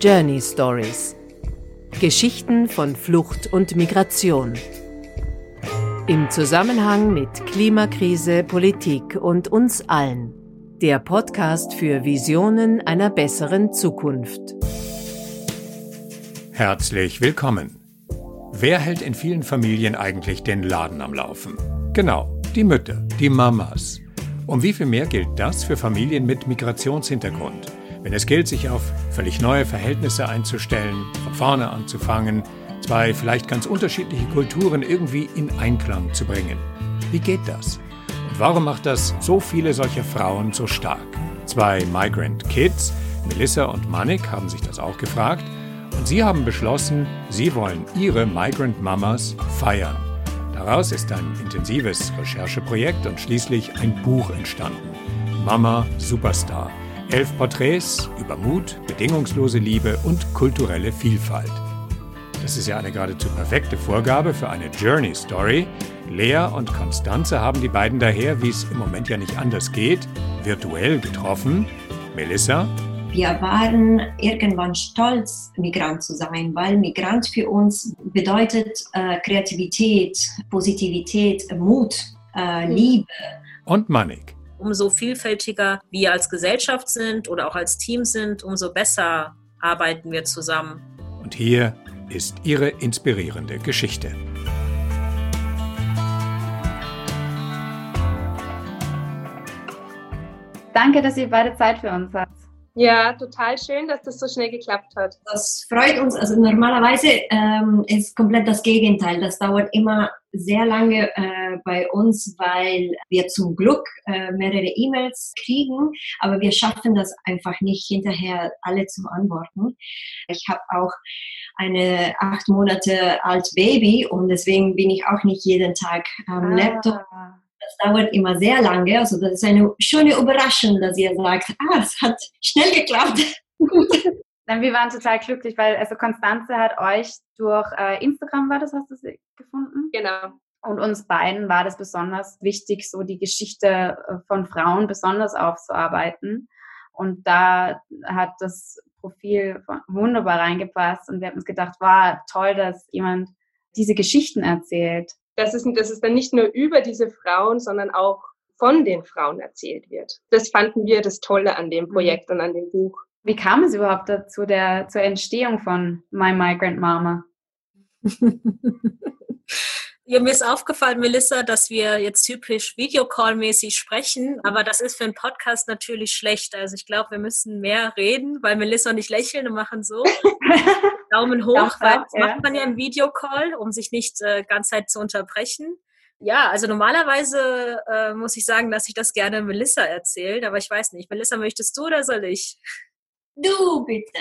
Journey Stories. Geschichten von Flucht und Migration. Im Zusammenhang mit Klimakrise, Politik und uns allen. Der Podcast für Visionen einer besseren Zukunft. Herzlich willkommen. Wer hält in vielen Familien eigentlich den Laden am Laufen? Genau, die Mütter, die Mamas. Um wie viel mehr gilt das für Familien mit Migrationshintergrund? Wenn es gilt, sich auf völlig neue Verhältnisse einzustellen, von vorne anzufangen, zwei vielleicht ganz unterschiedliche Kulturen irgendwie in Einklang zu bringen. Wie geht das? Und warum macht das so viele solcher Frauen so stark? Zwei Migrant Kids, Melissa und Manik, haben sich das auch gefragt und sie haben beschlossen, sie wollen ihre Migrant Mamas feiern. Daraus ist ein intensives Rechercheprojekt und schließlich ein Buch entstanden. Mama Superstar Elf Porträts über Mut, bedingungslose Liebe und kulturelle Vielfalt. Das ist ja eine geradezu perfekte Vorgabe für eine Journey Story. Lea und Konstanze haben die beiden daher, wie es im Moment ja nicht anders geht, virtuell getroffen. Melissa? Wir waren irgendwann stolz, Migrant zu sein, weil Migrant für uns bedeutet äh, Kreativität, Positivität, Mut, äh, Liebe. Und Manik umso vielfältiger wir als Gesellschaft sind oder auch als Team sind, umso besser arbeiten wir zusammen. Und hier ist Ihre inspirierende Geschichte. Danke, dass ihr beide Zeit für uns habt. Ja, total schön, dass das so schnell geklappt hat. Das freut uns. Also normalerweise ähm, ist komplett das Gegenteil. Das dauert immer sehr lange äh, bei uns, weil wir zum Glück äh, mehrere E-Mails kriegen, aber wir schaffen das einfach nicht hinterher alle zu antworten. Ich habe auch eine acht Monate alt Baby und deswegen bin ich auch nicht jeden Tag am ah. Laptop das dauert immer sehr lange. Also das ist eine schöne Überraschung, dass ihr sagt, ah, es hat schnell geklappt. wir waren total glücklich, weil also Konstanze hat euch durch äh, Instagram war das, hast du sie gefunden? Genau. Und uns beiden war das besonders wichtig, so die Geschichte äh, von Frauen besonders aufzuarbeiten. Und da hat das Profil wunderbar reingepasst und wir haben uns gedacht, war toll, dass jemand diese Geschichten erzählt dass es, dass es dann nicht nur über diese Frauen, sondern auch von den Frauen erzählt wird. Das fanden wir das Tolle an dem mhm. Projekt und an dem Buch. Wie kam es überhaupt dazu, der, zur Entstehung von My Migrant Mama? Ja, mir ist aufgefallen, Melissa, dass wir jetzt typisch Videocall-mäßig sprechen, aber das ist für einen Podcast natürlich schlecht. Also ich glaube, wir müssen mehr reden, weil Melissa und ich lächeln und machen so. Daumen hoch, weil das macht man ja im Videocall, um sich nicht äh, ganz Zeit zu unterbrechen. Ja, also normalerweise äh, muss ich sagen, dass ich das gerne Melissa erzählt, aber ich weiß nicht. Melissa, möchtest du oder soll ich? Du bitte.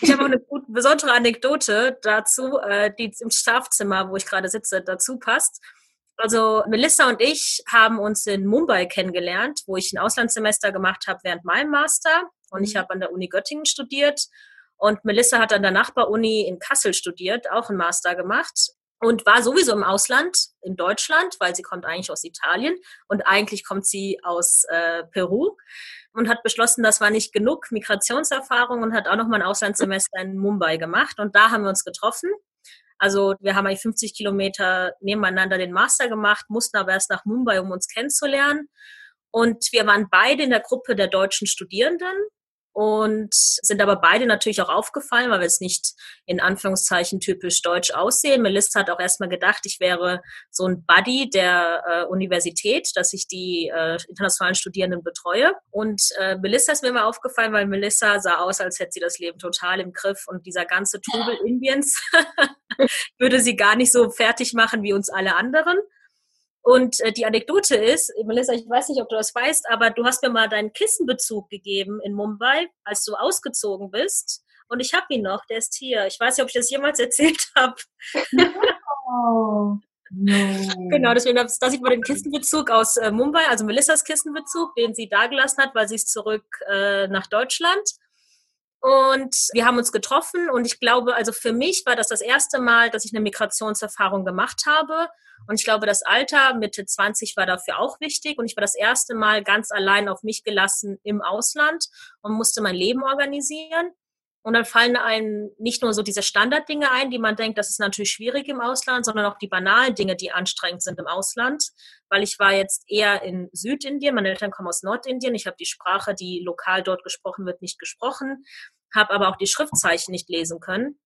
Ich habe auch eine gute, besondere Anekdote dazu, äh, die im Schlafzimmer, wo ich gerade sitze, dazu passt. Also Melissa und ich haben uns in Mumbai kennengelernt, wo ich ein Auslandssemester gemacht habe während meinem Master. Und ich mhm. habe an der Uni Göttingen studiert. Und Melissa hat an der Nachbaruni in Kassel studiert, auch einen Master gemacht und war sowieso im Ausland, in Deutschland, weil sie kommt eigentlich aus Italien und eigentlich kommt sie aus äh, Peru und hat beschlossen, das war nicht genug Migrationserfahrung und hat auch noch mal ein Auslandssemester in Mumbai gemacht. Und da haben wir uns getroffen. Also wir haben eigentlich 50 Kilometer nebeneinander den Master gemacht, mussten aber erst nach Mumbai, um uns kennenzulernen. Und wir waren beide in der Gruppe der deutschen Studierenden und sind aber beide natürlich auch aufgefallen, weil wir es nicht in Anführungszeichen typisch deutsch aussehen. Melissa hat auch erstmal gedacht, ich wäre so ein Buddy der äh, Universität, dass ich die äh, internationalen Studierenden betreue. Und äh, Melissa ist mir immer aufgefallen, weil Melissa sah aus, als hätte sie das Leben total im Griff und dieser ganze Trubel Indiens würde sie gar nicht so fertig machen wie uns alle anderen. Und äh, die Anekdote ist, Melissa, ich weiß nicht, ob du das weißt, aber du hast mir mal deinen Kissenbezug gegeben in Mumbai, als du ausgezogen bist. Und ich habe ihn noch, der ist hier. Ich weiß nicht, ob ich das jemals erzählt habe. Oh. No. Genau, deswegen da sieht man den Kissenbezug aus äh, Mumbai, also Melissas Kissenbezug, den sie dagelassen hat, weil sie ist zurück äh, nach Deutschland. Und wir haben uns getroffen und ich glaube, also für mich war das das erste Mal, dass ich eine Migrationserfahrung gemacht habe. Und ich glaube, das Alter Mitte 20 war dafür auch wichtig. Und ich war das erste Mal ganz allein auf mich gelassen im Ausland und musste mein Leben organisieren. Und dann fallen einem nicht nur so diese Standarddinge ein, die man denkt, das ist natürlich schwierig im Ausland, sondern auch die banalen Dinge, die anstrengend sind im Ausland. Weil ich war jetzt eher in Südindien, meine Eltern kommen aus Nordindien, ich habe die Sprache, die lokal dort gesprochen wird, nicht gesprochen, habe aber auch die Schriftzeichen nicht lesen können.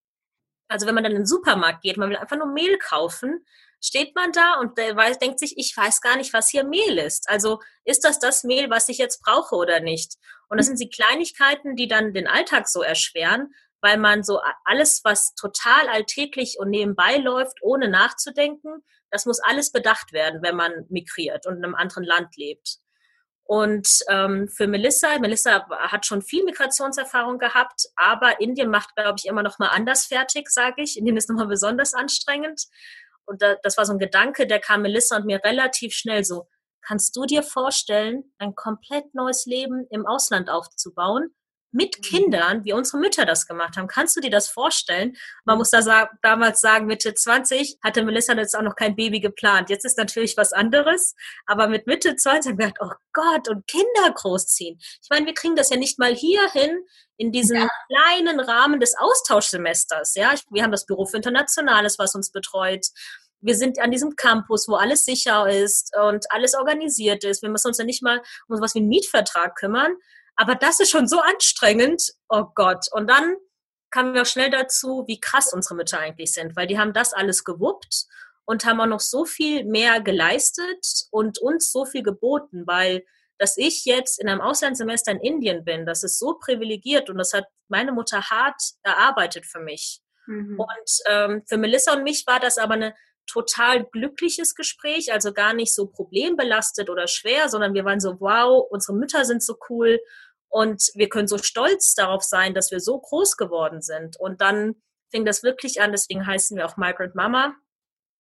Also wenn man dann in den Supermarkt geht, man will einfach nur Mehl kaufen, steht man da und weiß, denkt sich, ich weiß gar nicht, was hier Mehl ist. Also ist das das Mehl, was ich jetzt brauche oder nicht? Und das sind die Kleinigkeiten, die dann den Alltag so erschweren, weil man so alles, was total alltäglich und nebenbei läuft, ohne nachzudenken, das muss alles bedacht werden, wenn man migriert und in einem anderen Land lebt. Und ähm, für Melissa, Melissa hat schon viel Migrationserfahrung gehabt, aber Indien macht, glaube ich, immer noch mal anders fertig, sage ich. Indien ist nochmal besonders anstrengend. Und da, das war so ein Gedanke, der kam Melissa und mir relativ schnell so, Kannst du dir vorstellen, ein komplett neues Leben im Ausland aufzubauen? Mit mhm. Kindern, wie unsere Mütter das gemacht haben. Kannst du dir das vorstellen? Man muss da sa damals sagen, Mitte 20 hatte Melissa jetzt auch noch kein Baby geplant. Jetzt ist natürlich was anderes. Aber mit Mitte 20 haben wir gedacht, oh Gott, und Kinder großziehen. Ich meine, wir kriegen das ja nicht mal hier hin, in diesem ja. kleinen Rahmen des Austauschsemesters. Ja, wir haben das Büro für Internationales, was uns betreut wir sind an diesem Campus, wo alles sicher ist und alles organisiert ist. Wir müssen uns ja nicht mal um sowas wie einen Mietvertrag kümmern. Aber das ist schon so anstrengend. Oh Gott. Und dann kamen wir auch schnell dazu, wie krass unsere Mütter eigentlich sind, weil die haben das alles gewuppt und haben auch noch so viel mehr geleistet und uns so viel geboten, weil dass ich jetzt in einem Auslandssemester in Indien bin, das ist so privilegiert und das hat meine Mutter hart erarbeitet für mich. Mhm. Und ähm, für Melissa und mich war das aber eine total glückliches Gespräch, also gar nicht so problembelastet oder schwer, sondern wir waren so, wow, unsere Mütter sind so cool und wir können so stolz darauf sein, dass wir so groß geworden sind. Und dann fing das wirklich an, deswegen heißen wir auch Migrant Mama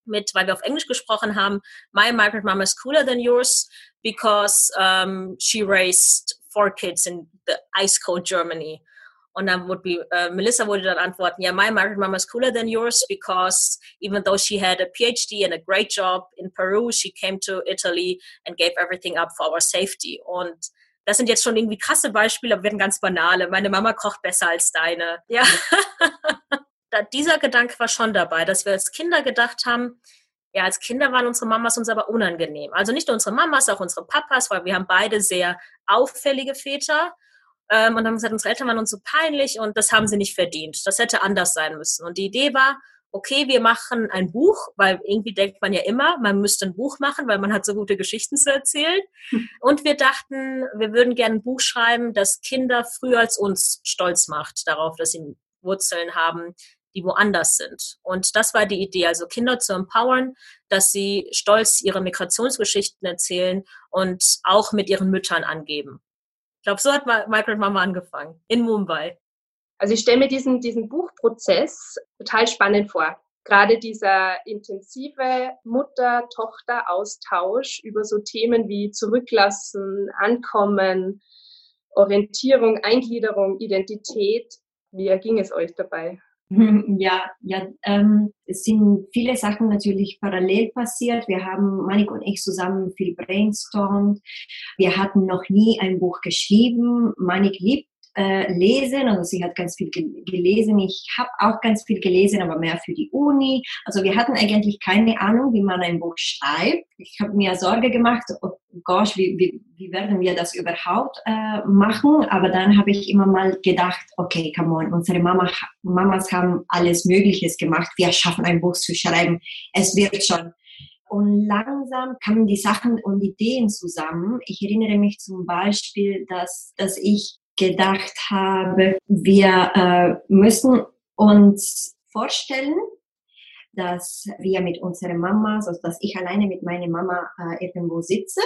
mit, weil wir auf Englisch gesprochen haben, My Migrant Mama is cooler than yours because um, she raised four kids in the ice cold Germany. Und dann would be, uh, Melissa würde dann antworten, yeah, my married mama is cooler than yours because even though she had a PhD and a great job in Peru, she came to Italy and gave everything up for our safety. Und das sind jetzt schon irgendwie krasse Beispiele, aber werden ganz banale. Meine Mama kocht besser als deine. Ja. Dieser Gedanke war schon dabei, dass wir als Kinder gedacht haben, ja, als Kinder waren unsere Mamas uns aber unangenehm. Also nicht nur unsere Mamas, auch unsere Papas, weil wir haben beide sehr auffällige Väter ähm, und haben gesagt, unsere Eltern waren uns so peinlich und das haben sie nicht verdient. Das hätte anders sein müssen. Und die Idee war, okay, wir machen ein Buch, weil irgendwie denkt man ja immer, man müsste ein Buch machen, weil man hat so gute Geschichten zu erzählen. Und wir dachten, wir würden gerne ein Buch schreiben, das Kinder früher als uns stolz macht darauf, dass sie Wurzeln haben, die woanders sind. Und das war die Idee, also Kinder zu empowern, dass sie stolz ihre Migrationsgeschichten erzählen und auch mit ihren Müttern angeben. Ich glaube, so hat Migrant Mama angefangen, in Mumbai. Also ich stelle mir diesen, diesen Buchprozess total spannend vor. Gerade dieser intensive Mutter-Tochter-Austausch über so Themen wie Zurücklassen, Ankommen, Orientierung, Eingliederung, Identität. Wie erging es euch dabei? Ja, ja, ähm, es sind viele Sachen natürlich parallel passiert. Wir haben, Manik und ich zusammen viel brainstormt. Wir hatten noch nie ein Buch geschrieben. Manik liebt äh, lesen. Also sie hat ganz viel gelesen. Ich habe auch ganz viel gelesen, aber mehr für die Uni. Also wir hatten eigentlich keine Ahnung, wie man ein Buch schreibt. Ich habe mir Sorge gemacht, oh gosh, wie, wie, wie werden wir das überhaupt äh, machen? Aber dann habe ich immer mal gedacht, okay, come on, unsere Mama, Mamas haben alles Mögliches gemacht. Wir schaffen ein Buch zu schreiben. Es wird schon. Und langsam kamen die Sachen und Ideen zusammen. Ich erinnere mich zum Beispiel, dass, dass ich gedacht habe, wir äh, müssen uns vorstellen, dass wir mit unserer Mama, also dass ich alleine mit meiner Mama äh, irgendwo sitze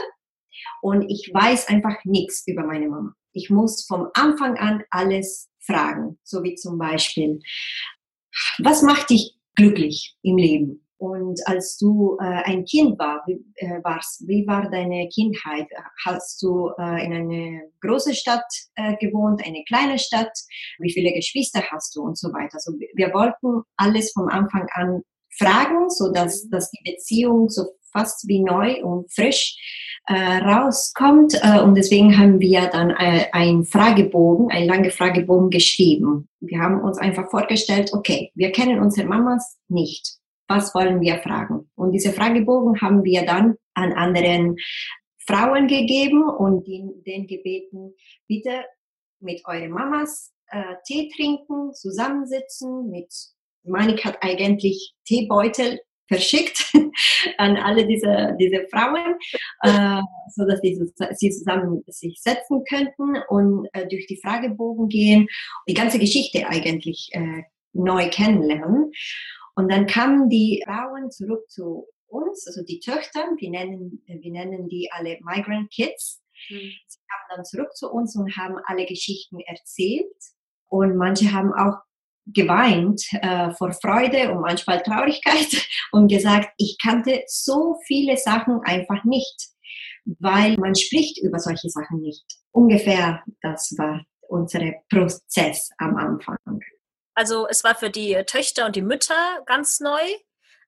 und ich weiß einfach nichts über meine Mama. Ich muss vom Anfang an alles fragen, so wie zum Beispiel, was macht dich glücklich im Leben? Und als du äh, ein Kind war, wie, äh, warst, wie war deine Kindheit? Hast du äh, in einer großen Stadt äh, gewohnt, eine kleine Stadt? Wie viele Geschwister hast du und so weiter? Also wir wollten alles vom Anfang an fragen, so dass, dass die Beziehung so fast wie neu und frisch äh, rauskommt. Äh, und deswegen haben wir dann äh, einen Fragebogen, einen langen Fragebogen geschrieben. Wir haben uns einfach vorgestellt, okay, wir kennen unsere Mamas nicht. Was wollen wir fragen? Und diese Fragebogen haben wir dann an anderen Frauen gegeben und den gebeten, bitte mit euren Mamas äh, Tee trinken, zusammensitzen. Mit Manik hat eigentlich Teebeutel verschickt an alle diese, diese Frauen, äh, so dass sie, sie zusammen sich setzen könnten und äh, durch die Fragebogen gehen, die ganze Geschichte eigentlich äh, neu kennenlernen. Und dann kamen die Frauen zurück zu uns, also die Töchter, wir nennen, wir nennen die alle Migrant Kids. Mhm. Sie kamen dann zurück zu uns und haben alle Geschichten erzählt. Und manche haben auch geweint äh, vor Freude und manchmal Traurigkeit und gesagt, ich kannte so viele Sachen einfach nicht, weil man spricht über solche Sachen nicht. Ungefähr das war unser Prozess am Anfang. Also es war für die Töchter und die Mütter ganz neu.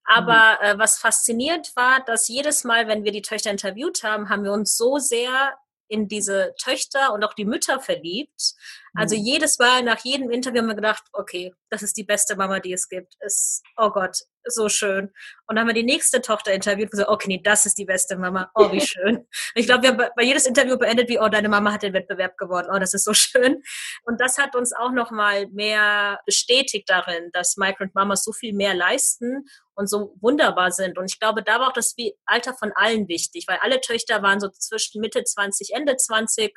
Aber mhm. äh, was fasziniert war, dass jedes Mal, wenn wir die Töchter interviewt haben, haben wir uns so sehr in diese Töchter und auch die Mütter verliebt. Also mhm. jedes Mal nach jedem Interview haben wir gedacht, okay, das ist die beste Mama, die es gibt. Ist, oh Gott, so schön. Und dann haben wir die nächste Tochter interviewt und gesagt, okay, nee, das ist die beste Mama. Oh, wie schön. ich glaube, wir haben bei jedes Interview beendet wie, oh, deine Mama hat den Wettbewerb gewonnen. Oh, das ist so schön. Und das hat uns auch nochmal mehr bestätigt darin, dass Migrant Mamas so viel mehr leisten und so wunderbar sind. Und ich glaube, da war auch das Alter von allen wichtig, weil alle Töchter waren so zwischen Mitte 20, Ende 20.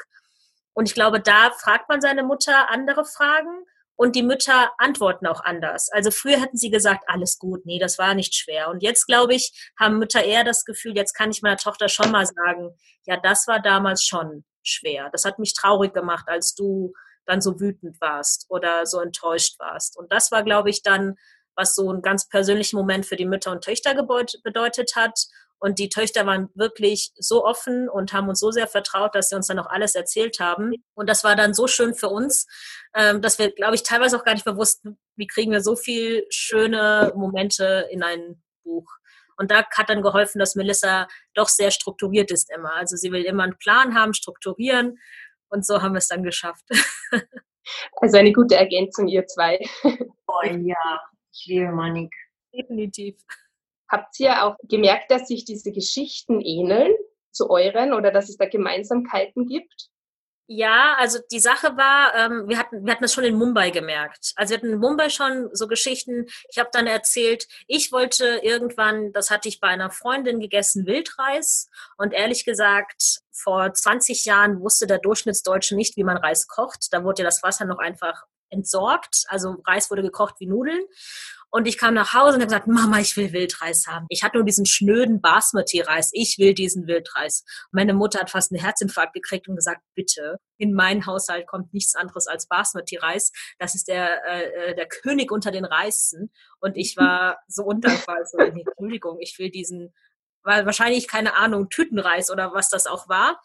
Und ich glaube, da fragt man seine Mutter andere Fragen und die Mütter antworten auch anders. Also früher hätten sie gesagt, alles gut, nee, das war nicht schwer. Und jetzt, glaube ich, haben Mütter eher das Gefühl, jetzt kann ich meiner Tochter schon mal sagen, ja, das war damals schon schwer. Das hat mich traurig gemacht, als du dann so wütend warst oder so enttäuscht warst. Und das war, glaube ich, dann was so einen ganz persönlichen Moment für die Mütter und Töchter bedeutet hat. Und die Töchter waren wirklich so offen und haben uns so sehr vertraut, dass sie uns dann auch alles erzählt haben. Und das war dann so schön für uns, ähm, dass wir, glaube ich, teilweise auch gar nicht bewusst, wie kriegen wir so viel schöne Momente in ein Buch. Und da hat dann geholfen, dass Melissa doch sehr strukturiert ist immer. Also sie will immer einen Plan haben, strukturieren. Und so haben wir es dann geschafft. Also eine gute Ergänzung, ihr zwei. Oh ja, ich liebe Manik. Definitiv. Habt ihr auch gemerkt, dass sich diese Geschichten ähneln zu euren oder dass es da Gemeinsamkeiten gibt? Ja, also die Sache war, ähm, wir hatten wir hatten das schon in Mumbai gemerkt. Also wir hatten in Mumbai schon so Geschichten. Ich habe dann erzählt, ich wollte irgendwann, das hatte ich bei einer Freundin gegessen, Wildreis. Und ehrlich gesagt, vor 20 Jahren wusste der Durchschnittsdeutsche nicht, wie man Reis kocht. Da wurde ja das Wasser noch einfach entsorgt. Also Reis wurde gekocht wie Nudeln. Und ich kam nach Hause und habe gesagt, Mama, ich will Wildreis haben. Ich hatte nur diesen schnöden Basmati-Reis. Ich will diesen Wildreis. Meine Mutter hat fast einen Herzinfarkt gekriegt und gesagt, bitte, in meinen Haushalt kommt nichts anderes als Basmati-Reis. Das ist der, äh, der König unter den Reisen. Und ich war so undankbar. Also, Entschuldigung, ich will diesen weil wahrscheinlich, keine Ahnung, Tütenreis oder was das auch war.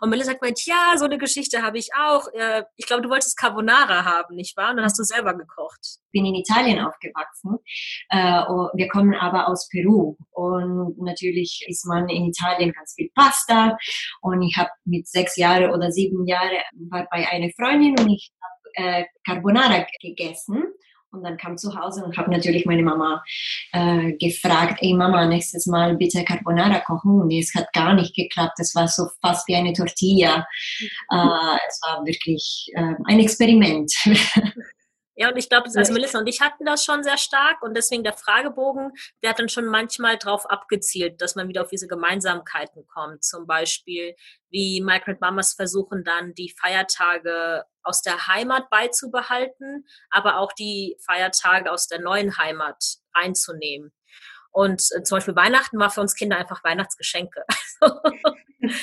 Und Melissa sagt meint, ja, so eine Geschichte habe ich auch. Äh, ich glaube, du wolltest Carbonara haben, nicht wahr? Und dann hast du selber gekocht. Ich bin in Italien aufgewachsen. Äh, oh, wir kommen aber aus Peru. Und natürlich isst man in Italien ganz viel Pasta. Und ich habe mit sechs Jahren oder sieben Jahren bei einer Freundin und ich habe äh, Carbonara gegessen. Und dann kam zu Hause und habe natürlich meine Mama äh, gefragt, ey Mama, nächstes Mal bitte Carbonara kochen. Und es hat gar nicht geklappt. Es war so fast wie eine Tortilla. Äh, es war wirklich äh, ein Experiment. Ja, und ich glaube, also Melissa und ich hatten das schon sehr stark und deswegen der Fragebogen, der hat dann schon manchmal darauf abgezielt, dass man wieder auf diese Gemeinsamkeiten kommt. Zum Beispiel, wie Migrant Mamas versuchen dann die Feiertage aus der Heimat beizubehalten, aber auch die Feiertage aus der neuen Heimat reinzunehmen. Und äh, zum Beispiel Weihnachten war für uns Kinder einfach Weihnachtsgeschenke.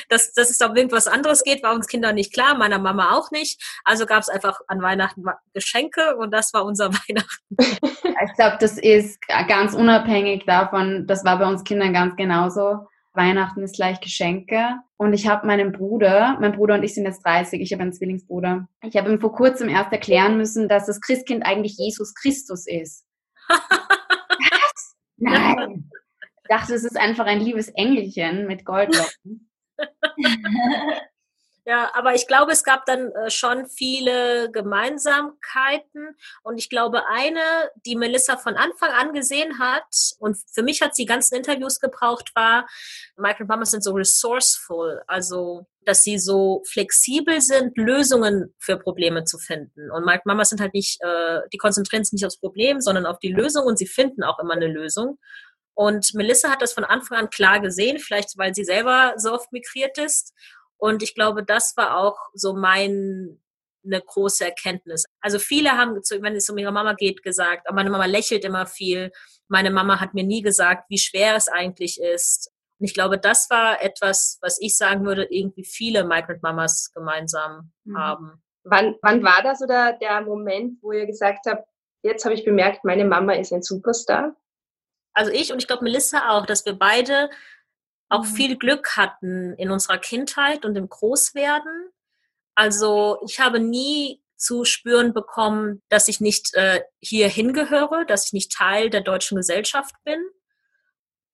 dass, dass es um irgendwas anderes geht, war uns Kinder nicht klar, meiner Mama auch nicht. Also gab es einfach an Weihnachten Geschenke und das war unser Weihnachten. Ich glaube, das ist ganz unabhängig davon, das war bei uns Kindern ganz genauso. Weihnachten ist gleich Geschenke. Und ich habe meinen Bruder, mein Bruder und ich sind jetzt 30, ich habe einen Zwillingsbruder. Ich habe ihm vor kurzem erst erklären müssen, dass das Christkind eigentlich Jesus Christus ist. Nein. Ich dachte, es ist einfach ein liebes Engelchen mit Goldlocken. Ja, aber ich glaube, es gab dann äh, schon viele Gemeinsamkeiten. Und ich glaube, eine, die Melissa von Anfang an gesehen hat, und für mich hat sie ganzen Interviews gebraucht, war, Michael Mamas sind so resourceful, also dass sie so flexibel sind, Lösungen für Probleme zu finden. Und Mike Mamas sind halt nicht, äh, die konzentrieren sich nicht aufs Problem, sondern auf die Lösung und sie finden auch immer eine Lösung. Und Melissa hat das von Anfang an klar gesehen, vielleicht weil sie selber so oft migriert ist. Und ich glaube, das war auch so mein eine große Erkenntnis. Also viele haben, wenn es um ihre Mama geht, gesagt, meine Mama lächelt immer viel. Meine Mama hat mir nie gesagt, wie schwer es eigentlich ist. Und ich glaube, das war etwas, was ich sagen würde, irgendwie viele Migrant Mamas gemeinsam mhm. haben. Wann, wann war das oder der Moment, wo ihr gesagt habt, jetzt habe ich bemerkt, meine Mama ist ein Superstar? Also ich und ich glaube Melissa auch, dass wir beide auch mhm. viel Glück hatten in unserer Kindheit und im Großwerden. Also ich habe nie zu spüren bekommen, dass ich nicht äh, hier hingehöre, dass ich nicht Teil der deutschen Gesellschaft bin.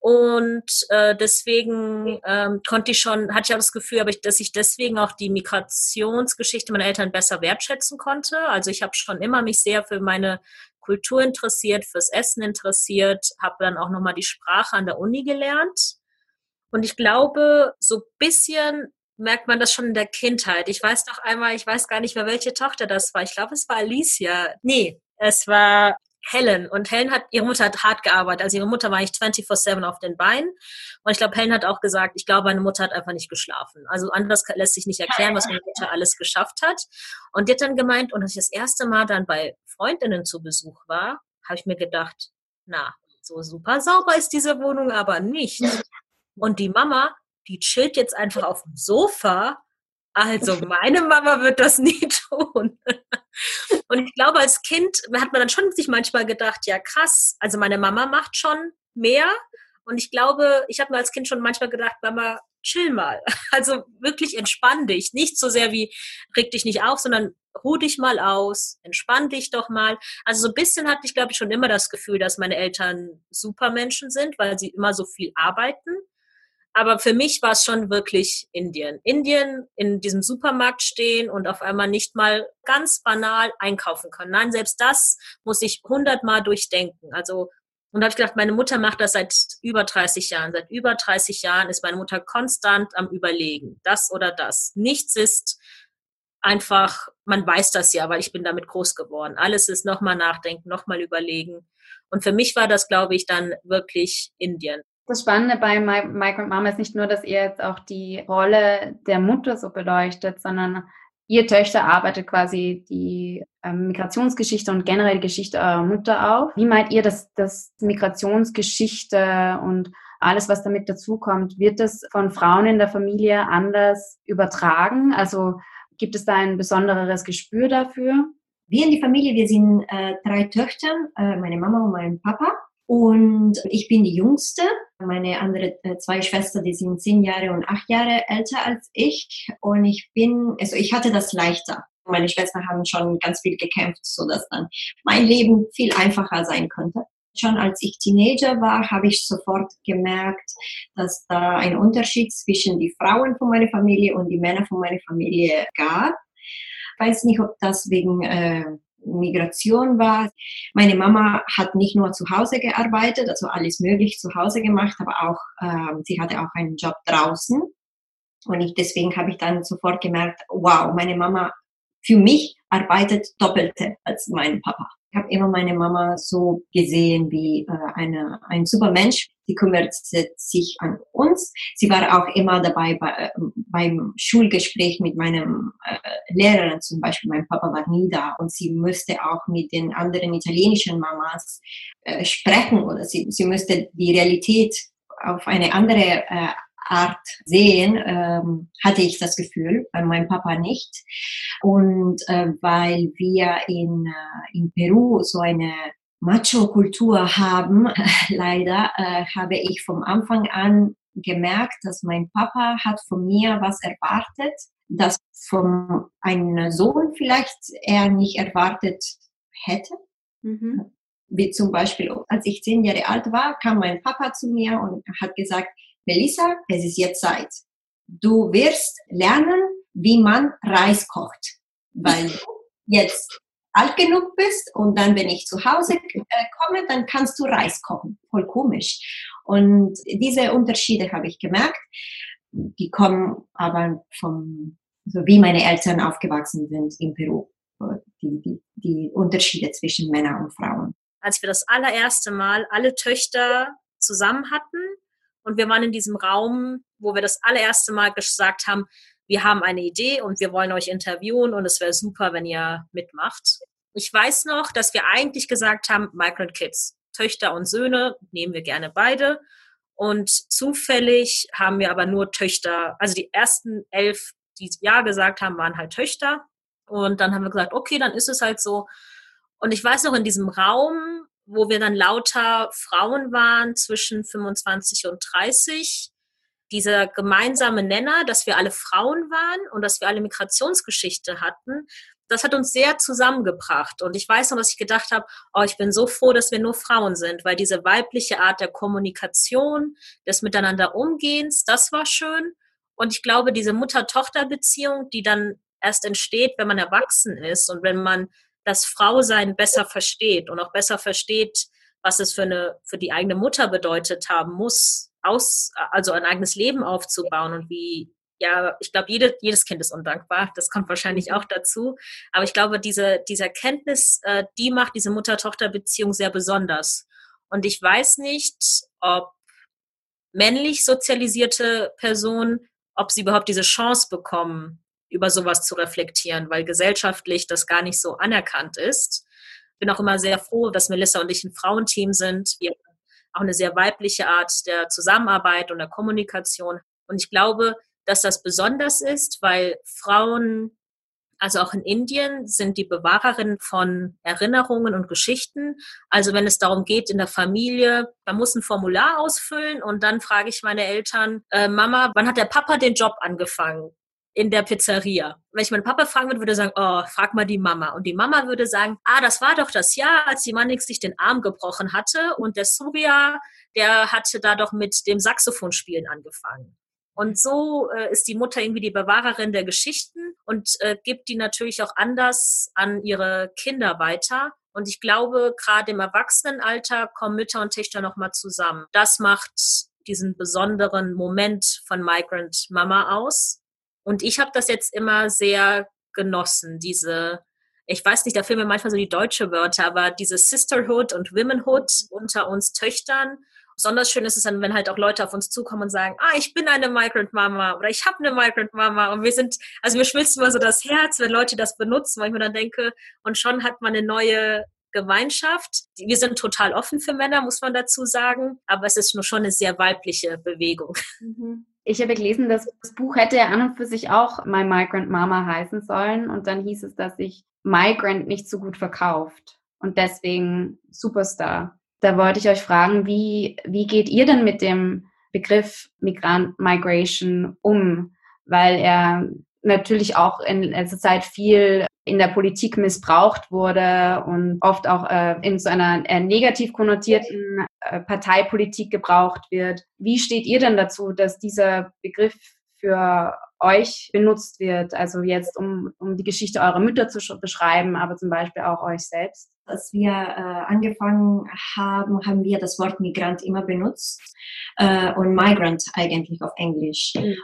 Und äh, deswegen ähm, konnte ich schon, hatte ich auch das Gefühl, aber ich, dass ich deswegen auch die Migrationsgeschichte meiner Eltern besser wertschätzen konnte. Also ich habe schon immer mich sehr für meine Kultur interessiert, fürs Essen interessiert, habe dann auch nochmal die Sprache an der Uni gelernt und ich glaube, so ein bisschen merkt man das schon in der Kindheit. Ich weiß noch einmal, ich weiß gar nicht mehr, welche Tochter das war. Ich glaube, es war Alicia. Nee, es war Helen. Und Helen hat, ihre Mutter hat hart gearbeitet. Also ihre Mutter war eigentlich 24-7 auf den Beinen. Und ich glaube, Helen hat auch gesagt, ich glaube, meine Mutter hat einfach nicht geschlafen. Also anders lässt sich nicht erklären, was meine Mutter alles geschafft hat. Und die hat dann gemeint, und als ich das erste Mal dann bei Freundinnen zu Besuch war, habe ich mir gedacht, na, so super sauber ist diese Wohnung aber nicht. Und die Mama, die chillt jetzt einfach auf dem Sofa. Also meine Mama wird das nie tun. Und ich glaube, als Kind hat man dann schon sich manchmal gedacht, ja krass, also meine Mama macht schon mehr. Und ich glaube, ich habe mir als Kind schon manchmal gedacht, Mama, chill mal. Also wirklich entspann dich. Nicht so sehr wie reg dich nicht auf, sondern ruh dich mal aus, entspann dich doch mal. Also so ein bisschen hatte ich, glaube ich, schon immer das Gefühl, dass meine Eltern Supermenschen sind, weil sie immer so viel arbeiten. Aber für mich war es schon wirklich Indien. Indien in diesem Supermarkt stehen und auf einmal nicht mal ganz banal einkaufen können. Nein, selbst das muss ich hundertmal durchdenken. Also, und da habe ich gedacht, meine Mutter macht das seit über 30 Jahren. Seit über 30 Jahren ist meine Mutter konstant am Überlegen. Das oder das. Nichts ist einfach, man weiß das ja, weil ich bin damit groß geworden. Alles ist nochmal nachdenken, nochmal überlegen. Und für mich war das, glaube ich, dann wirklich Indien. Das Spannende bei My Migrant Mama ist nicht nur, dass ihr jetzt auch die Rolle der Mutter so beleuchtet, sondern ihr Töchter arbeitet quasi die ähm, Migrationsgeschichte und generell die Geschichte eurer Mutter auf. Wie meint ihr, dass das Migrationsgeschichte und alles, was damit dazukommt, wird das von Frauen in der Familie anders übertragen? Also gibt es da ein besonderes Gespür dafür? Wir in die Familie, wir sind äh, drei Töchter, äh, meine Mama und mein Papa. Und ich bin die Jüngste. Meine andere äh, zwei Schwestern, die sind zehn Jahre und acht Jahre älter als ich. Und ich bin, also ich hatte das leichter. Meine Schwestern haben schon ganz viel gekämpft, so dass dann mein Leben viel einfacher sein könnte. Schon als ich Teenager war, habe ich sofort gemerkt, dass da ein Unterschied zwischen die Frauen von meiner Familie und die Männer von meiner Familie gab. Ich weiß nicht, ob das wegen äh, Migration war. Meine Mama hat nicht nur zu Hause gearbeitet, also alles möglich zu Hause gemacht, aber auch, äh, sie hatte auch einen Job draußen. Und ich, deswegen habe ich dann sofort gemerkt, wow, meine Mama für mich arbeitet doppelte als mein Papa. Ich habe immer meine Mama so gesehen wie äh, eine, ein super Mensch. Sie kümmert sich an uns. Sie war auch immer dabei bei, äh, beim Schulgespräch mit meinem äh, Lehrer zum Beispiel. Mein Papa war nie da und sie müsste auch mit den anderen italienischen Mamas äh, sprechen oder sie, sie müsste die Realität auf eine andere äh, Art sehen, ähm, hatte ich das Gefühl, bei meinem Papa nicht. Und äh, weil wir in, äh, in Peru so eine Macho-Kultur haben, leider, äh, habe ich vom Anfang an gemerkt, dass mein Papa hat von mir was erwartet, das von einem Sohn vielleicht er nicht erwartet hätte. Mhm. Wie zum Beispiel, als ich zehn Jahre alt war, kam mein Papa zu mir und hat gesagt, Melissa, es ist jetzt Zeit. du wirst lernen, wie man Reis kocht, weil du jetzt alt genug bist und dann, wenn ich zu Hause äh, komme, dann kannst du Reis kochen. Voll komisch. Und diese Unterschiede habe ich gemerkt. Die kommen aber vom, so wie meine Eltern aufgewachsen sind in Peru. Die, die, die Unterschiede zwischen Männern und Frauen. Als wir das allererste Mal alle Töchter zusammen hatten und wir waren in diesem Raum, wo wir das allererste Mal gesagt haben, wir haben eine Idee und wir wollen euch interviewen und es wäre super, wenn ihr mitmacht. Ich weiß noch, dass wir eigentlich gesagt haben, Migrant Kids, Töchter und Söhne nehmen wir gerne beide. Und zufällig haben wir aber nur Töchter, also die ersten elf, die Ja gesagt haben, waren halt Töchter. Und dann haben wir gesagt, okay, dann ist es halt so. Und ich weiß noch, in diesem Raum, wo wir dann lauter Frauen waren zwischen 25 und 30, dieser gemeinsame Nenner, dass wir alle Frauen waren und dass wir alle Migrationsgeschichte hatten, das hat uns sehr zusammengebracht. Und ich weiß noch, dass ich gedacht habe, oh, ich bin so froh, dass wir nur Frauen sind, weil diese weibliche Art der Kommunikation, des Miteinander Umgehens, das war schön. Und ich glaube, diese Mutter-Tochter-Beziehung, die dann erst entsteht, wenn man erwachsen ist und wenn man das Frausein besser versteht und auch besser versteht, was es für eine, für die eigene Mutter bedeutet haben muss, aus, also ein eigenes Leben aufzubauen und wie, ja, ich glaube, jede, jedes Kind ist undankbar. Das kommt wahrscheinlich mhm. auch dazu. Aber ich glaube, diese, diese Erkenntnis, äh, die macht diese Mutter-Tochter-Beziehung sehr besonders. Und ich weiß nicht, ob männlich sozialisierte Personen, ob sie überhaupt diese Chance bekommen, über sowas zu reflektieren, weil gesellschaftlich das gar nicht so anerkannt ist. Bin auch immer sehr froh, dass Melissa und ich ein Frauenteam sind. Wir auch eine sehr weibliche Art der Zusammenarbeit und der Kommunikation. Und ich glaube, dass das besonders ist, weil Frauen, also auch in Indien, sind die Bewahrerinnen von Erinnerungen und Geschichten. Also wenn es darum geht in der Familie, man muss ein Formular ausfüllen und dann frage ich meine Eltern, äh, Mama, wann hat der Papa den Job angefangen? In der Pizzeria. Wenn ich meinen Papa fragen würde, würde er sagen, oh, frag mal die Mama. Und die Mama würde sagen, ah, das war doch das Jahr, als die Mannix sich den Arm gebrochen hatte und der Surya, der hatte da doch mit dem Saxophonspielen angefangen. Und so äh, ist die Mutter irgendwie die Bewahrerin der Geschichten und äh, gibt die natürlich auch anders an ihre Kinder weiter. Und ich glaube, gerade im Erwachsenenalter kommen Mütter und Töchter nochmal zusammen. Das macht diesen besonderen Moment von Migrant Mama aus. Und ich habe das jetzt immer sehr genossen, diese, ich weiß nicht, da fehlen mir manchmal so die deutsche Wörter, aber diese Sisterhood und Womenhood unter uns Töchtern. Besonders schön ist es dann, wenn halt auch Leute auf uns zukommen und sagen, ah, ich bin eine Migrant Mama oder ich habe eine Migrant Mama und wir sind, also mir schmilzt immer so das Herz, wenn Leute das benutzen, weil ich mir dann denke, und schon hat man eine neue Gemeinschaft. Wir sind total offen für Männer, muss man dazu sagen, aber es ist nur schon eine sehr weibliche Bewegung. Mhm. Ich habe gelesen, dass das Buch hätte ja an und für sich auch My Migrant Mama heißen sollen. Und dann hieß es, dass sich Migrant nicht so gut verkauft. Und deswegen Superstar. Da wollte ich euch fragen, wie, wie geht ihr denn mit dem Begriff Migrant Migration um? Weil er natürlich auch in letzter Zeit viel in der Politik missbraucht wurde und oft auch äh, in so einer äh, negativ konnotierten äh, Parteipolitik gebraucht wird. Wie steht ihr denn dazu, dass dieser Begriff für euch benutzt wird? Also jetzt, um, um die Geschichte eurer Mütter zu beschreiben, aber zum Beispiel auch euch selbst? Als wir äh, angefangen haben, haben wir das Wort Migrant immer benutzt äh, und Migrant eigentlich auf Englisch. Mhm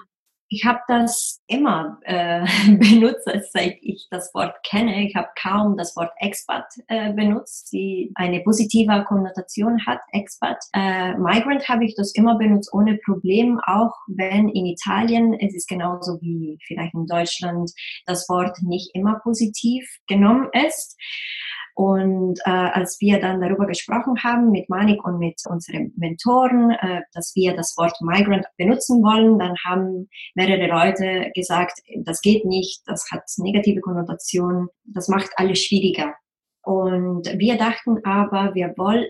ich habe das immer äh, benutzt, seit ich das Wort kenne. Ich habe kaum das Wort Expat äh, benutzt, die eine positive Konnotation hat, Expat. Äh, Migrant habe ich das immer benutzt ohne Problem, auch wenn in Italien, es ist genauso wie vielleicht in Deutschland, das Wort nicht immer positiv genommen ist. Und äh, als wir dann darüber gesprochen haben mit Manik und mit unseren Mentoren, äh, dass wir das Wort Migrant benutzen wollen, dann haben mehrere Leute gesagt, das geht nicht, das hat negative Konnotationen, das macht alles schwieriger. Und wir dachten aber, wir wollen,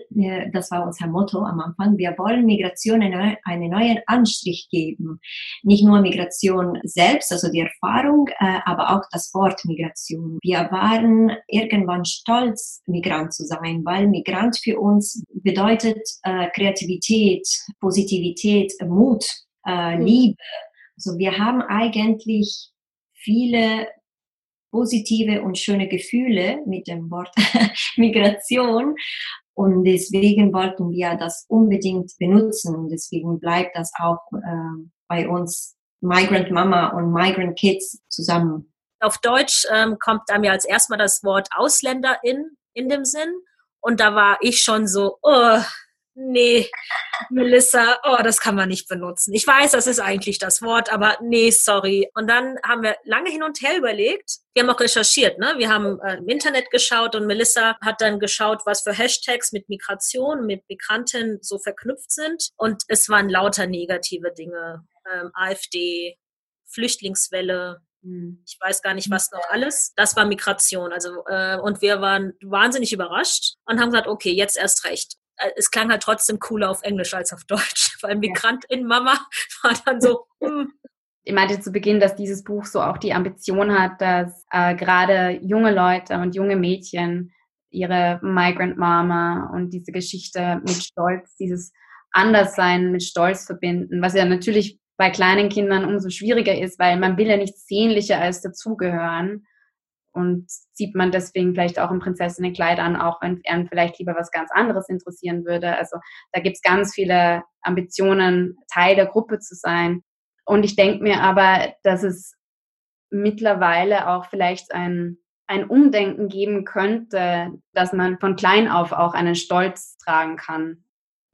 das war unser Motto am Anfang, wir wollen Migration einen neuen Anstrich geben. Nicht nur Migration selbst, also die Erfahrung, äh, aber auch das Wort Migration. Wir waren irgendwann stolz, Migrant zu sein, weil Migrant für uns bedeutet äh, Kreativität, Positivität, Mut, äh, mhm. Liebe, Also wir haben eigentlich viele positive und schöne Gefühle mit dem Wort Migration. Und deswegen wollten wir das unbedingt benutzen. Und deswegen bleibt das auch äh, bei uns Migrant Mama und Migrant Kids zusammen. Auf Deutsch ähm, kommt einem ja als erstmal das Wort Ausländerin in dem Sinn. Und da war ich schon so, oh, nee, Melissa, oh, das kann man nicht benutzen. Ich weiß, das ist eigentlich das Wort, aber nee, sorry. Und dann haben wir lange hin und her überlegt. Wir haben auch recherchiert, ne? Wir haben äh, im Internet geschaut und Melissa hat dann geschaut, was für Hashtags mit Migration, mit Migranten so verknüpft sind. Und es waren lauter negative Dinge. Ähm, AfD, Flüchtlingswelle, hm. ich weiß gar nicht, was noch alles. Das war Migration. Also äh, und wir waren wahnsinnig überrascht und haben gesagt, okay, jetzt erst recht. Äh, es klang halt trotzdem cooler auf Englisch als auf Deutsch, weil Migrantin Mama war dann so. Hm. Ich meinte zu Beginn, dass dieses Buch so auch die Ambition hat, dass äh, gerade junge Leute und junge Mädchen ihre Migrant Mama und diese Geschichte mit Stolz, dieses Anderssein mit Stolz verbinden, was ja natürlich bei kleinen Kindern umso schwieriger ist, weil man will ja nichts sehnlicher als dazugehören und sieht man deswegen vielleicht auch im Prinzessinnenkleid an, auch wenn er vielleicht lieber was ganz anderes interessieren würde. Also da gibt es ganz viele Ambitionen, Teil der Gruppe zu sein. Und ich denke mir aber, dass es mittlerweile auch vielleicht ein, ein Umdenken geben könnte, dass man von klein auf auch einen Stolz tragen kann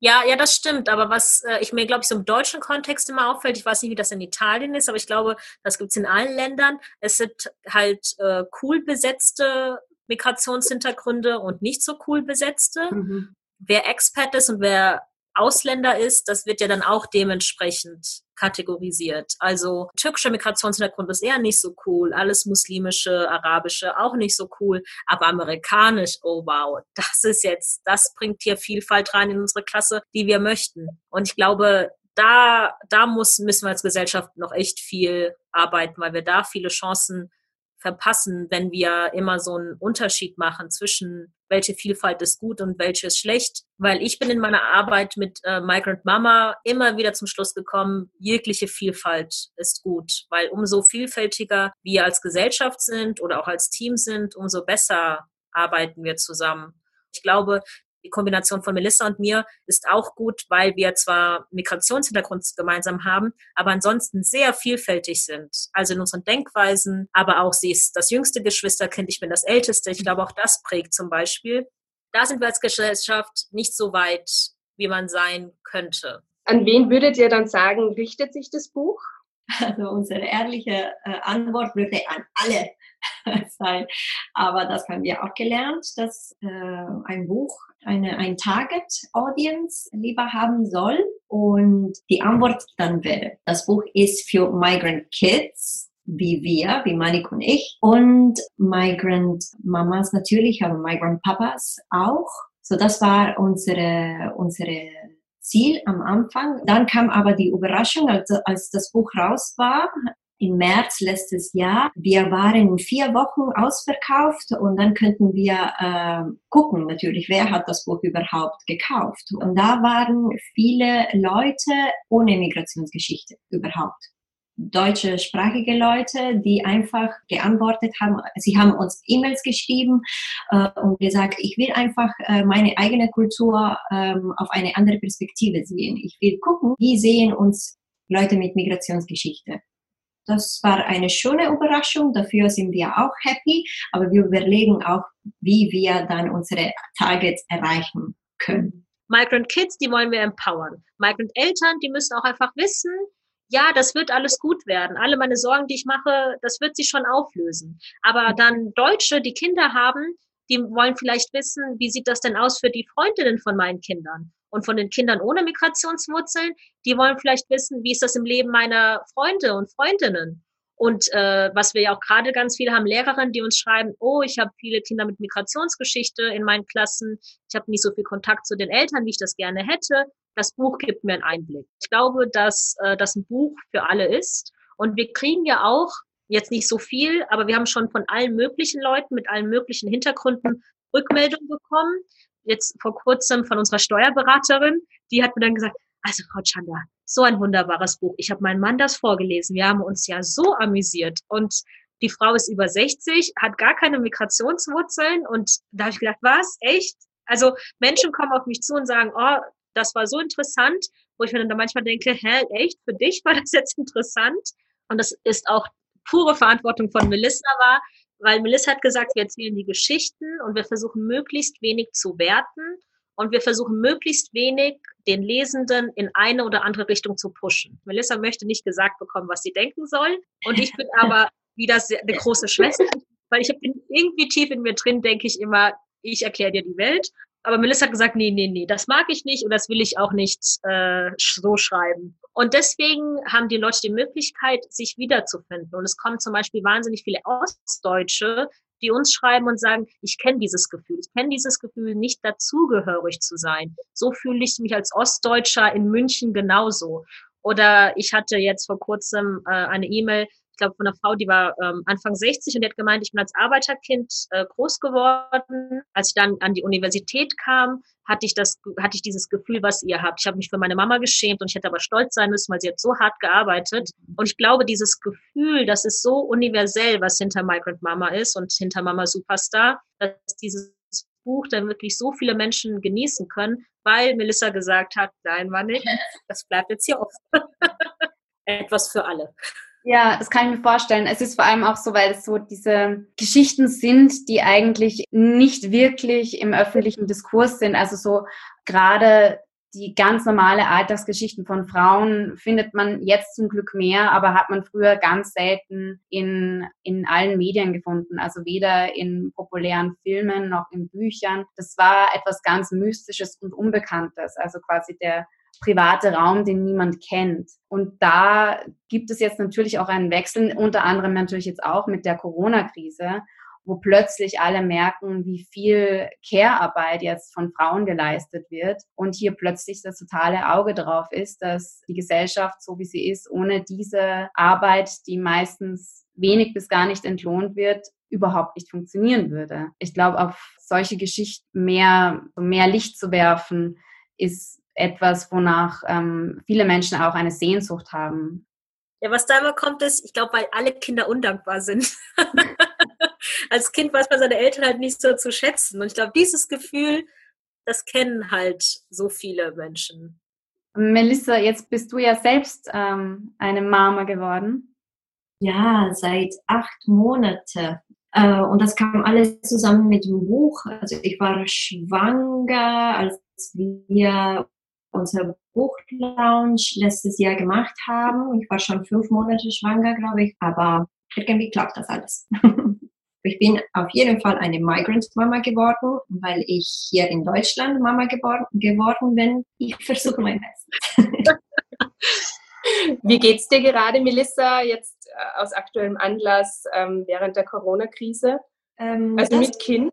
ja, ja, das stimmt. Aber was äh, ich mir, glaube ich, so im deutschen Kontext immer auffällt, ich weiß nicht, wie das in Italien ist, aber ich glaube, das gibt's in allen Ländern. Es sind halt äh, cool besetzte Migrationshintergründe und nicht so cool besetzte. Mhm. Wer Expat ist und wer Ausländer ist, das wird ja dann auch dementsprechend kategorisiert. Also türkischer Migrationshintergrund ist eher nicht so cool, alles muslimische, arabische auch nicht so cool, aber amerikanisch, oh wow, das ist jetzt, das bringt hier Vielfalt rein in unsere Klasse, die wir möchten. Und ich glaube, da, da muss, müssen wir als Gesellschaft noch echt viel arbeiten, weil wir da viele Chancen verpassen, wenn wir immer so einen Unterschied machen zwischen welche Vielfalt ist gut und welche ist schlecht. Weil ich bin in meiner Arbeit mit äh, Migrant Mama immer wieder zum Schluss gekommen, jegliche Vielfalt ist gut. Weil umso vielfältiger wir als Gesellschaft sind oder auch als Team sind, umso besser arbeiten wir zusammen. Ich glaube, die Kombination von Melissa und mir ist auch gut, weil wir zwar Migrationshintergrund gemeinsam haben, aber ansonsten sehr vielfältig sind. Also in unseren Denkweisen, aber auch sie ist das jüngste Geschwisterkind, ich bin das älteste. Ich glaube, auch das prägt zum Beispiel. Da sind wir als Gesellschaft nicht so weit, wie man sein könnte. An wen würdet ihr dann sagen, richtet sich das Buch? Also unsere ehrliche äh, Antwort würde an alle sein. Aber das haben wir auch gelernt, dass äh, ein Buch eine ein Target Audience lieber haben soll. Und die Antwort dann wäre, das Buch ist für Migrant Kids, wie wir, wie Manik und ich, und Migrant Mamas natürlich, aber Migrant Papas auch. So, das war unsere, unsere Ziel am Anfang. Dann kam aber die Überraschung, als, als das Buch raus war, im März letztes Jahr. Wir waren vier Wochen ausverkauft und dann könnten wir äh, gucken natürlich, wer hat das Buch überhaupt gekauft. Und da waren viele Leute ohne Migrationsgeschichte überhaupt deutsche sprachige Leute, die einfach geantwortet haben. Sie haben uns E-Mails geschrieben äh, und gesagt, ich will einfach äh, meine eigene Kultur ähm, auf eine andere Perspektive sehen. Ich will gucken, wie sehen uns Leute mit Migrationsgeschichte. Das war eine schöne Überraschung, dafür sind wir auch happy, aber wir überlegen auch, wie wir dann unsere Targets erreichen können. Migrant Kids, die wollen wir empowern. Migrant Eltern, die müssen auch einfach wissen, ja, das wird alles gut werden. Alle meine Sorgen, die ich mache, das wird sich schon auflösen. Aber dann Deutsche, die Kinder haben, die wollen vielleicht wissen, wie sieht das denn aus für die Freundinnen von meinen Kindern? Und von den Kindern ohne Migrationswurzeln, die wollen vielleicht wissen, wie ist das im Leben meiner Freunde und Freundinnen? Und äh, was wir ja auch gerade ganz viele haben, Lehrerinnen, die uns schreiben, oh, ich habe viele Kinder mit Migrationsgeschichte in meinen Klassen, ich habe nicht so viel Kontakt zu den Eltern, wie ich das gerne hätte. Das Buch gibt mir einen Einblick. Ich glaube, dass äh, das ein Buch für alle ist. Und wir kriegen ja auch jetzt nicht so viel, aber wir haben schon von allen möglichen Leuten mit allen möglichen Hintergründen Rückmeldungen bekommen, jetzt vor kurzem von unserer Steuerberaterin, die hat mir dann gesagt, Also Frau Chanda, so ein wunderbares Buch. Ich habe meinem Mann das vorgelesen. Wir haben uns ja so amüsiert. Und die Frau ist über 60, hat gar keine Migrationswurzeln. Und da habe ich gedacht, was? Echt? Also Menschen kommen auf mich zu und sagen, oh, das war so interessant, wo ich mir dann manchmal denke, hä, echt, für dich war das jetzt interessant? Und das ist auch pure Verantwortung von Melissa war, weil Melissa hat gesagt, wir erzählen die Geschichten und wir versuchen möglichst wenig zu werten und wir versuchen möglichst wenig den Lesenden in eine oder andere Richtung zu pushen. Melissa möchte nicht gesagt bekommen, was sie denken soll und ich bin aber wieder eine große Schwester, weil ich bin irgendwie tief in mir drin, denke ich immer, ich erkläre dir die Welt. Aber Melissa hat gesagt, nee, nee, nee, das mag ich nicht und das will ich auch nicht äh, so schreiben. Und deswegen haben die Leute die Möglichkeit, sich wiederzufinden. Und es kommen zum Beispiel wahnsinnig viele Ostdeutsche, die uns schreiben und sagen, ich kenne dieses Gefühl. Ich kenne dieses Gefühl, nicht dazugehörig zu sein. So fühle ich mich als Ostdeutscher in München genauso. Oder ich hatte jetzt vor kurzem äh, eine E-Mail, ich glaube, von einer Frau, die war ähm, Anfang 60 und die hat gemeint, ich bin als Arbeiterkind äh, groß geworden. Als ich dann an die Universität kam, hatte ich das, hatte ich dieses Gefühl, was ihr habt. Ich habe mich für meine Mama geschämt und ich hätte aber stolz sein müssen, weil sie hat so hart gearbeitet. Und ich glaube, dieses Gefühl, das ist so universell, was hinter Migrant Mama ist und hinter Mama Superstar, dass dieses Buch dann wirklich so viele Menschen genießen können, weil Melissa gesagt hat, nein, war nicht, das bleibt jetzt hier offen. Etwas für alle. Ja, das kann ich mir vorstellen. Es ist vor allem auch so, weil es so diese Geschichten sind, die eigentlich nicht wirklich im öffentlichen Diskurs sind. Also so gerade die ganz normale Alltagsgeschichten von Frauen findet man jetzt zum Glück mehr, aber hat man früher ganz selten in, in allen Medien gefunden. Also weder in populären Filmen noch in Büchern. Das war etwas ganz Mystisches und Unbekanntes. Also quasi der private Raum, den niemand kennt. Und da gibt es jetzt natürlich auch einen Wechsel, unter anderem natürlich jetzt auch mit der Corona-Krise, wo plötzlich alle merken, wie viel Care-Arbeit jetzt von Frauen geleistet wird und hier plötzlich das totale Auge drauf ist, dass die Gesellschaft, so wie sie ist, ohne diese Arbeit, die meistens wenig bis gar nicht entlohnt wird, überhaupt nicht funktionieren würde. Ich glaube, auf solche Geschichten mehr, mehr Licht zu werfen, ist etwas, wonach ähm, viele Menschen auch eine Sehnsucht haben. Ja, was da immer kommt, ist, ich glaube, weil alle Kinder undankbar sind. Als Kind weiß man seine Eltern halt nicht so zu schätzen. Und ich glaube, dieses Gefühl, das kennen halt so viele Menschen. Melissa, jetzt bist du ja selbst ähm, eine Mama geworden. Ja, seit acht Monaten. Äh, und das kam alles zusammen mit dem Buch. Also ich war schwanger, als wir unser Buchlounge letztes Jahr gemacht haben. Ich war schon fünf Monate schwanger, glaube ich, aber irgendwie klappt das alles. ich bin auf jeden Fall eine Migrant Mama geworden, weil ich hier in Deutschland Mama geworden, geworden bin. Ich versuche mein Bestes. Wie geht's dir gerade, Melissa, jetzt äh, aus aktuellem Anlass ähm, während der Corona-Krise? Ähm, also mit Kind?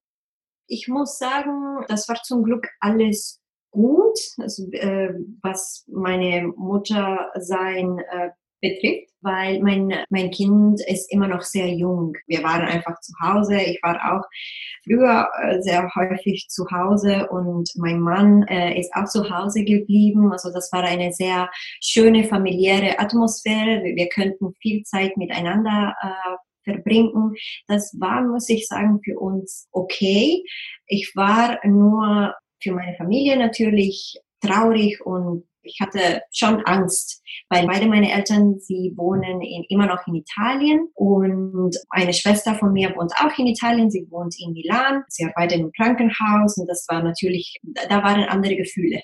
Ich muss sagen, das war zum Glück alles gut, also, äh, was meine Mutter sein äh, betrifft, weil mein, mein Kind ist immer noch sehr jung. Wir waren einfach zu Hause. Ich war auch früher äh, sehr häufig zu Hause und mein Mann äh, ist auch zu Hause geblieben. Also das war eine sehr schöne familiäre Atmosphäre. Wir, wir könnten viel Zeit miteinander äh, verbringen. Das war, muss ich sagen, für uns okay. Ich war nur für meine Familie natürlich traurig und ich hatte schon Angst, weil beide meine Eltern, sie wohnen in, immer noch in Italien und eine Schwester von mir wohnt auch in Italien, sie wohnt in Milan, sie arbeitet im Krankenhaus und das war natürlich, da waren andere Gefühle.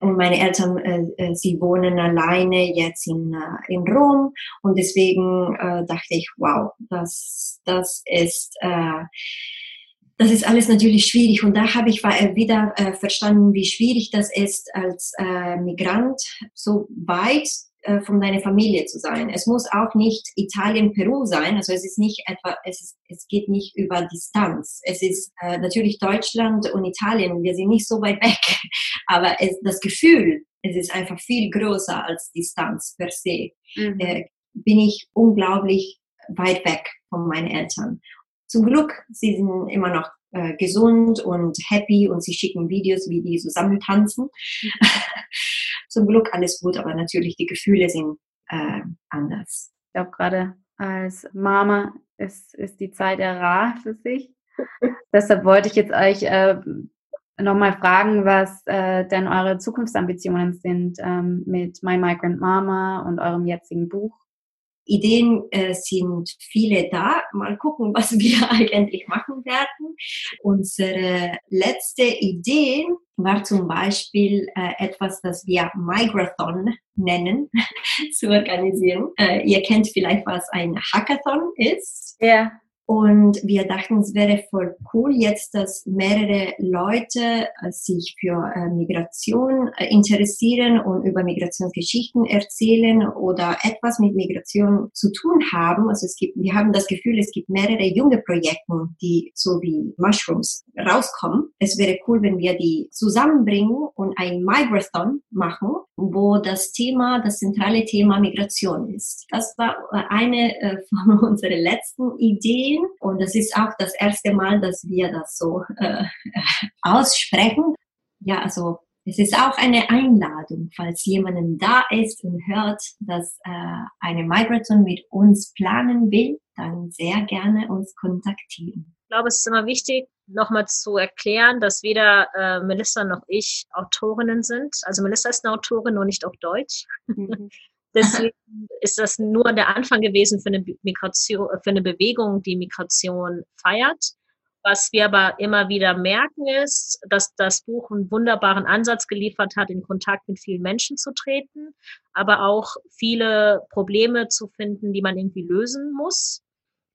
Und meine Eltern, äh, äh sie wohnen alleine jetzt in, äh, in Rom und deswegen äh, dachte ich, wow, das, das ist äh, das ist alles natürlich schwierig. Und da habe ich wieder äh, verstanden, wie schwierig das ist, als äh, Migrant so weit äh, von deiner Familie zu sein. Es muss auch nicht Italien, Peru sein. Also es ist nicht etwa, es, ist, es geht nicht über Distanz. Es ist äh, natürlich Deutschland und Italien. Wir sind nicht so weit weg. Aber es, das Gefühl, es ist einfach viel größer als Distanz per se. Mhm. Äh, bin ich unglaublich weit weg von meinen Eltern. Zum Glück, sie sind immer noch äh, gesund und happy und sie schicken Videos, wie die zusammen tanzen. zum Glück alles gut, aber natürlich die Gefühle sind äh, anders. Ich glaube, gerade als Mama ist, ist die Zeit ja rar für sich. Deshalb wollte ich jetzt euch äh, nochmal fragen, was äh, denn eure Zukunftsambitionen sind ähm, mit My Migrant Mama und eurem jetzigen Buch. Ideen äh, sind viele da. Mal gucken, was wir eigentlich machen werden. Unsere letzte Idee war zum Beispiel äh, etwas, das wir Migrathon nennen, zu organisieren. Äh, ihr kennt vielleicht, was ein Hackathon ist. Ja. Und wir dachten, es wäre voll cool jetzt, dass mehrere Leute äh, sich für äh, Migration äh, interessieren und über Migrationsgeschichten erzählen oder etwas mit Migration zu tun haben. Also es gibt, wir haben das Gefühl, es gibt mehrere junge Projekte, die so wie Mushrooms rauskommen. Es wäre cool, wenn wir die zusammenbringen und ein Migrathon machen, wo das Thema, das zentrale Thema Migration ist. Das war eine von unseren letzten Ideen und das ist auch das erste Mal, dass wir das so äh, aussprechen. Ja, also es ist auch eine Einladung, falls jemanden da ist und hört, dass äh, eine Migraton mit uns planen will, dann sehr gerne uns kontaktieren. Ich glaube, es ist immer wichtig, nochmal zu erklären, dass weder äh, Melissa noch ich Autorinnen sind. Also Melissa ist eine Autorin, nur nicht auf Deutsch. Mhm. Deswegen ist das nur der Anfang gewesen für eine Migration, für eine Bewegung, die Migration feiert. Was wir aber immer wieder merken ist, dass das Buch einen wunderbaren Ansatz geliefert hat, in Kontakt mit vielen Menschen zu treten, aber auch viele Probleme zu finden, die man irgendwie lösen muss.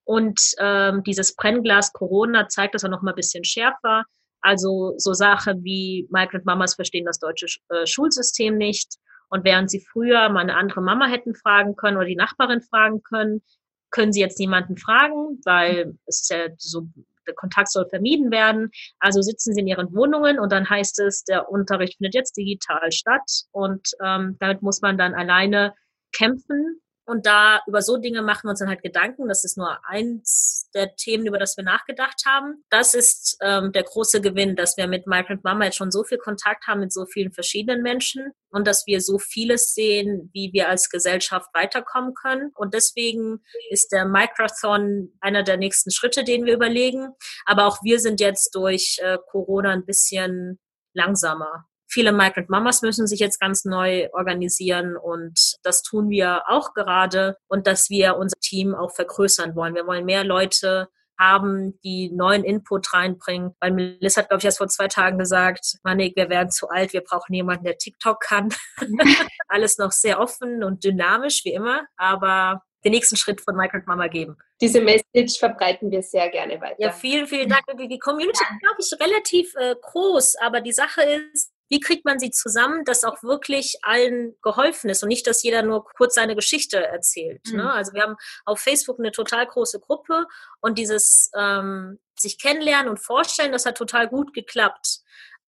Und ähm, dieses Brennglas Corona zeigt das auch noch mal ein bisschen schärfer. Also so Sachen wie Migrant Mamas verstehen das deutsche äh, Schulsystem nicht und während sie früher mal eine andere Mama hätten fragen können oder die Nachbarin fragen können, können sie jetzt niemanden fragen, weil es ist ja so, der Kontakt soll vermieden werden. Also sitzen sie in ihren Wohnungen und dann heißt es, der Unterricht findet jetzt digital statt und ähm, damit muss man dann alleine kämpfen und da über so Dinge machen wir uns dann halt Gedanken. Das ist nur eins der Themen, über das wir nachgedacht haben. Das ist ähm, der große Gewinn, dass wir mit Migrant Mama jetzt schon so viel Kontakt haben mit so vielen verschiedenen Menschen und dass wir so vieles sehen, wie wir als Gesellschaft weiterkommen können. Und deswegen ist der Microthon einer der nächsten Schritte, den wir überlegen. Aber auch wir sind jetzt durch äh, Corona ein bisschen langsamer. Viele Migrant Mamas müssen sich jetzt ganz neu organisieren und das tun wir auch gerade und dass wir unser Team auch vergrößern wollen. Wir wollen mehr Leute haben, die neuen Input reinbringen. Weil Melissa hat, glaube ich, erst vor zwei Tagen gesagt, Manik, wir werden zu alt, wir brauchen jemanden, der TikTok kann. Alles noch sehr offen und dynamisch, wie immer, aber den nächsten Schritt von Migrant Mama geben. Diese Message verbreiten wir sehr gerne weiter. Ja, vielen, vielen Dank. Die Community, ja. glaube ich, relativ äh, groß, aber die Sache ist, wie kriegt man sie zusammen, dass auch wirklich allen geholfen ist und nicht, dass jeder nur kurz seine Geschichte erzählt. Ne? Mhm. Ne? Also wir haben auf Facebook eine total große Gruppe und dieses ähm, sich kennenlernen und vorstellen, das hat total gut geklappt.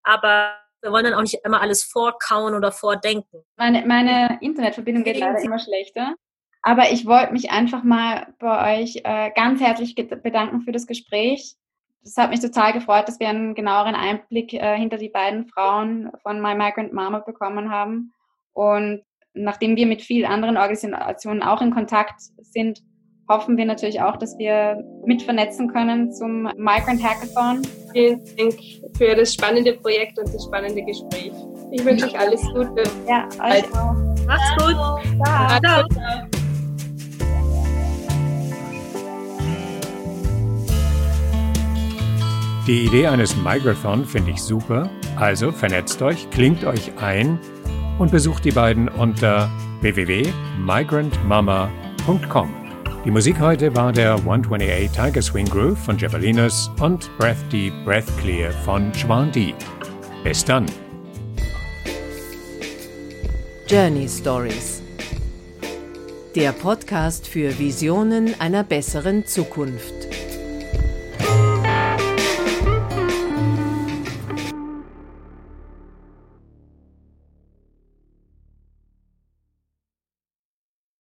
Aber wir wollen dann auch nicht immer alles vorkauen oder vordenken. Meine, meine Internetverbindung geht leider immer schlechter. Aber ich wollte mich einfach mal bei euch äh, ganz herzlich bedanken für das Gespräch es hat mich total gefreut, dass wir einen genaueren Einblick äh, hinter die beiden Frauen von My Migrant Mama bekommen haben. Und nachdem wir mit vielen anderen Organisationen auch in Kontakt sind, hoffen wir natürlich auch, dass wir mit vernetzen können zum Migrant Hackathon. Vielen Dank für das spannende Projekt und das spannende Gespräch. Ich wünsche euch alles Gute. Ja, euch auch. Macht's gut. Ciao. Ciao. Die Idee eines Migrathon finde ich super, also vernetzt euch, klingt euch ein und besucht die beiden unter www.migrantmama.com. Die Musik heute war der 128 Tiger Swing Groove von Javelinus und Breath Deep, Breath Clear von Schwan Deep. Bis dann. Journey Stories. Der Podcast für Visionen einer besseren Zukunft.